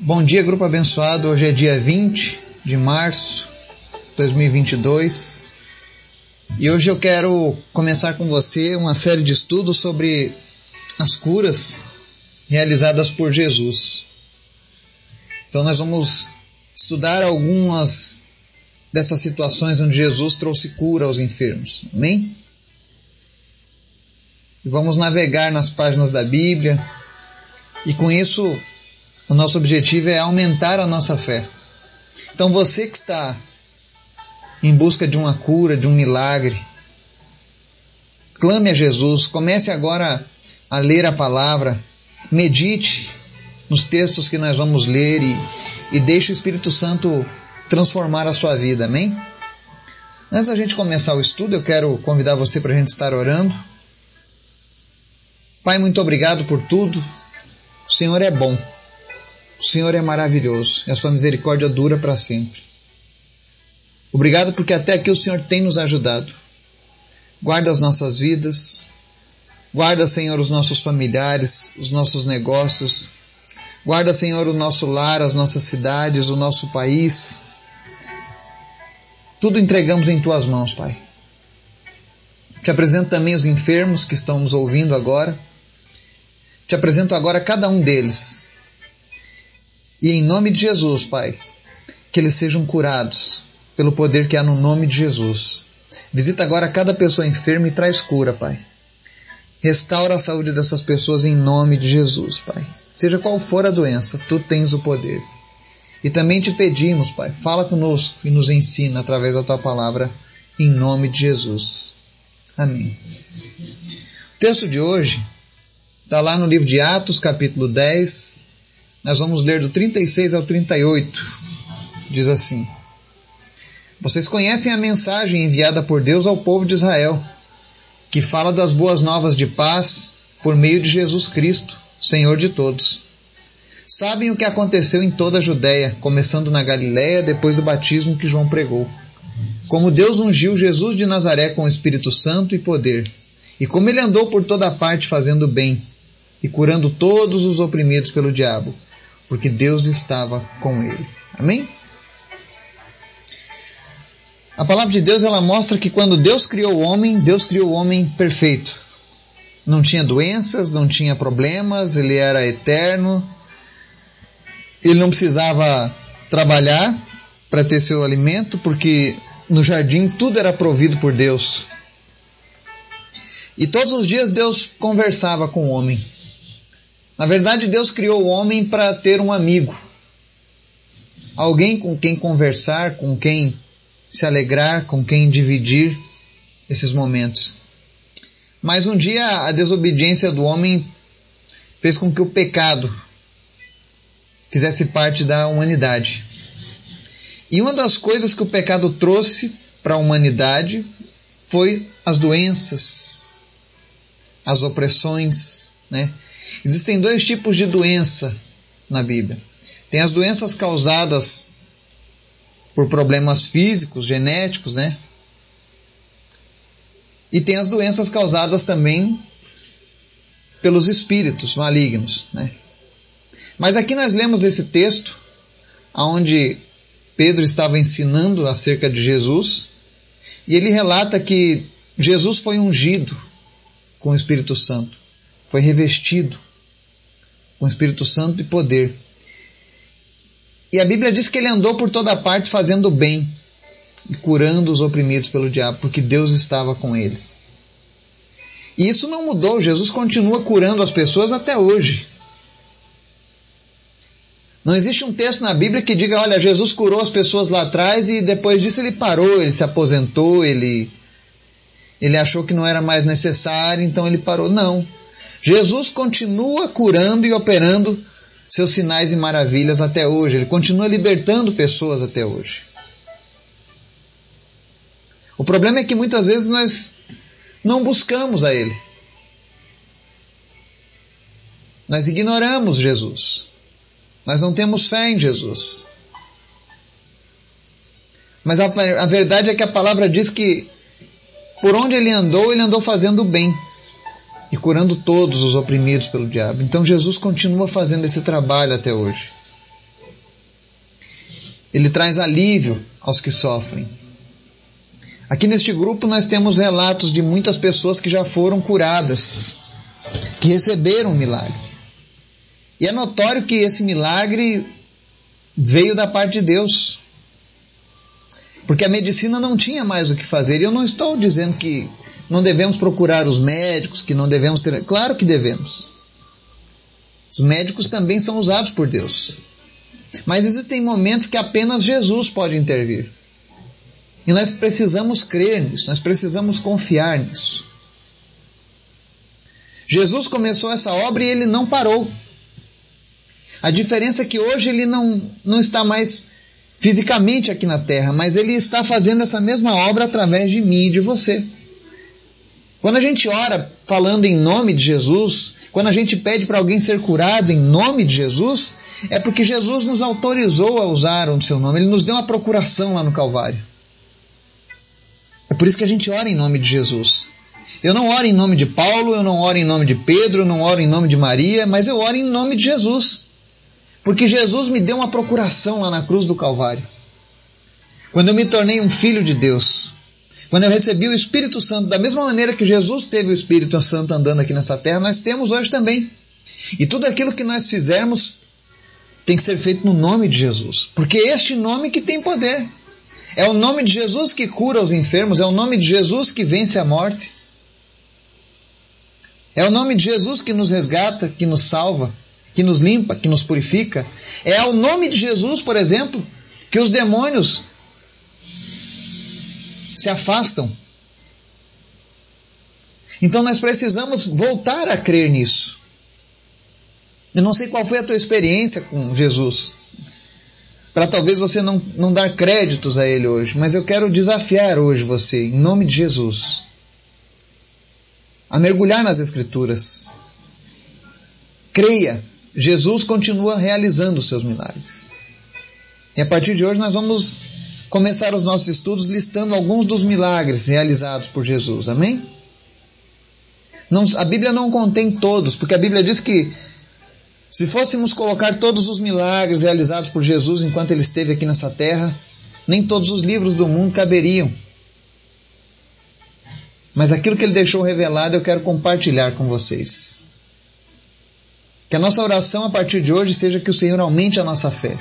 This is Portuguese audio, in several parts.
Bom dia, grupo abençoado. Hoje é dia 20 de março de 2022 e hoje eu quero começar com você uma série de estudos sobre as curas realizadas por Jesus. Então, nós vamos estudar algumas dessas situações onde Jesus trouxe cura aos enfermos. Amém? Vamos navegar nas páginas da Bíblia e com isso o nosso objetivo é aumentar a nossa fé. Então você que está em busca de uma cura, de um milagre, clame a Jesus, comece agora a ler a palavra, medite nos textos que nós vamos ler e, e deixe o Espírito Santo transformar a sua vida, amém? Antes da gente começar o estudo, eu quero convidar você para a gente estar orando. Pai, muito obrigado por tudo. O Senhor é bom. O Senhor é maravilhoso e a sua misericórdia dura para sempre. Obrigado porque até aqui o Senhor tem nos ajudado. Guarda as nossas vidas. Guarda, Senhor, os nossos familiares, os nossos negócios. Guarda, Senhor, o nosso lar, as nossas cidades, o nosso país. Tudo entregamos em tuas mãos, Pai. Te apresento também os enfermos que estão nos ouvindo agora. Te apresento agora cada um deles e em nome de Jesus, Pai, que eles sejam curados pelo poder que há no nome de Jesus. Visita agora cada pessoa enferma e traz cura, Pai. Restaura a saúde dessas pessoas em nome de Jesus, Pai. Seja qual for a doença, tu tens o poder. E também te pedimos, Pai, fala conosco e nos ensina através da tua palavra, em nome de Jesus. Amém. O texto de hoje está lá no livro de Atos, capítulo 10, nós vamos ler do 36 ao 38. Diz assim: Vocês conhecem a mensagem enviada por Deus ao povo de Israel, que fala das boas novas de paz por meio de Jesus Cristo, Senhor de todos. Sabem o que aconteceu em toda a Judéia, começando na Galiléia depois do batismo que João pregou. Como Deus ungiu Jesus de Nazaré com o Espírito Santo e poder, e como ele andou por toda parte fazendo bem e curando todos os oprimidos pelo diabo porque Deus estava com ele. Amém? A palavra de Deus ela mostra que quando Deus criou o homem, Deus criou o homem perfeito. Não tinha doenças, não tinha problemas, ele era eterno. Ele não precisava trabalhar para ter seu alimento, porque no jardim tudo era provido por Deus. E todos os dias Deus conversava com o homem. Na verdade, Deus criou o homem para ter um amigo, alguém com quem conversar, com quem se alegrar, com quem dividir esses momentos. Mas um dia a desobediência do homem fez com que o pecado fizesse parte da humanidade. E uma das coisas que o pecado trouxe para a humanidade foi as doenças, as opressões, né? Existem dois tipos de doença na Bíblia. Tem as doenças causadas por problemas físicos, genéticos, né? E tem as doenças causadas também pelos espíritos malignos, né? Mas aqui nós lemos esse texto onde Pedro estava ensinando acerca de Jesus e ele relata que Jesus foi ungido com o Espírito Santo, foi revestido com o Espírito Santo e poder. E a Bíblia diz que ele andou por toda parte fazendo bem e curando os oprimidos pelo diabo, porque Deus estava com ele. E isso não mudou, Jesus continua curando as pessoas até hoje. Não existe um texto na Bíblia que diga, olha, Jesus curou as pessoas lá atrás e depois disso ele parou, ele se aposentou, ele ele achou que não era mais necessário, então ele parou. Não. Jesus continua curando e operando seus sinais e maravilhas até hoje. Ele continua libertando pessoas até hoje. O problema é que muitas vezes nós não buscamos a Ele. Nós ignoramos Jesus. Nós não temos fé em Jesus. Mas a, a verdade é que a palavra diz que por onde ele andou, ele andou fazendo bem e curando todos os oprimidos pelo diabo. Então Jesus continua fazendo esse trabalho até hoje. Ele traz alívio aos que sofrem. Aqui neste grupo nós temos relatos de muitas pessoas que já foram curadas, que receberam um milagre. E é notório que esse milagre veio da parte de Deus. Porque a medicina não tinha mais o que fazer. E eu não estou dizendo que não devemos procurar os médicos, que não devemos ter. Claro que devemos. Os médicos também são usados por Deus. Mas existem momentos que apenas Jesus pode intervir. E nós precisamos crer nisso, nós precisamos confiar nisso. Jesus começou essa obra e ele não parou. A diferença é que hoje ele não, não está mais fisicamente aqui na terra, mas ele está fazendo essa mesma obra através de mim e de você. Quando a gente ora falando em nome de Jesus, quando a gente pede para alguém ser curado em nome de Jesus, é porque Jesus nos autorizou a usar o seu nome, ele nos deu uma procuração lá no Calvário. É por isso que a gente ora em nome de Jesus. Eu não oro em nome de Paulo, eu não oro em nome de Pedro, eu não oro em nome de Maria, mas eu oro em nome de Jesus. Porque Jesus me deu uma procuração lá na cruz do Calvário. Quando eu me tornei um filho de Deus, quando eu recebi o Espírito Santo, da mesma maneira que Jesus teve o Espírito Santo andando aqui nessa terra, nós temos hoje também. E tudo aquilo que nós fizermos tem que ser feito no nome de Jesus, porque é este nome que tem poder. É o nome de Jesus que cura os enfermos, é o nome de Jesus que vence a morte. É o nome de Jesus que nos resgata, que nos salva, que nos limpa, que nos purifica. É o nome de Jesus, por exemplo, que os demônios se afastam. Então nós precisamos voltar a crer nisso. Eu não sei qual foi a tua experiência com Jesus, para talvez você não, não dar créditos a Ele hoje, mas eu quero desafiar hoje você, em nome de Jesus, a mergulhar nas Escrituras. Creia, Jesus continua realizando os seus milagres. E a partir de hoje nós vamos começar os nossos estudos listando alguns dos milagres realizados por Jesus. Amém? Não, a Bíblia não contém todos, porque a Bíblia diz que se fôssemos colocar todos os milagres realizados por Jesus enquanto ele esteve aqui nessa terra, nem todos os livros do mundo caberiam. Mas aquilo que ele deixou revelado eu quero compartilhar com vocês. Que a nossa oração a partir de hoje seja que o Senhor aumente a nossa fé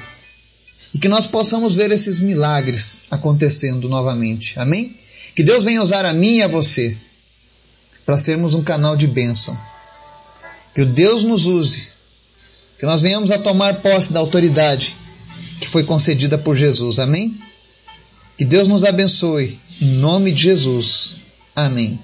e que nós possamos ver esses milagres acontecendo novamente. Amém? Que Deus venha usar a mim e a você para sermos um canal de bênção. Que o Deus nos use, que nós venhamos a tomar posse da autoridade que foi concedida por Jesus. Amém? Que Deus nos abençoe. Em nome de Jesus. Amém.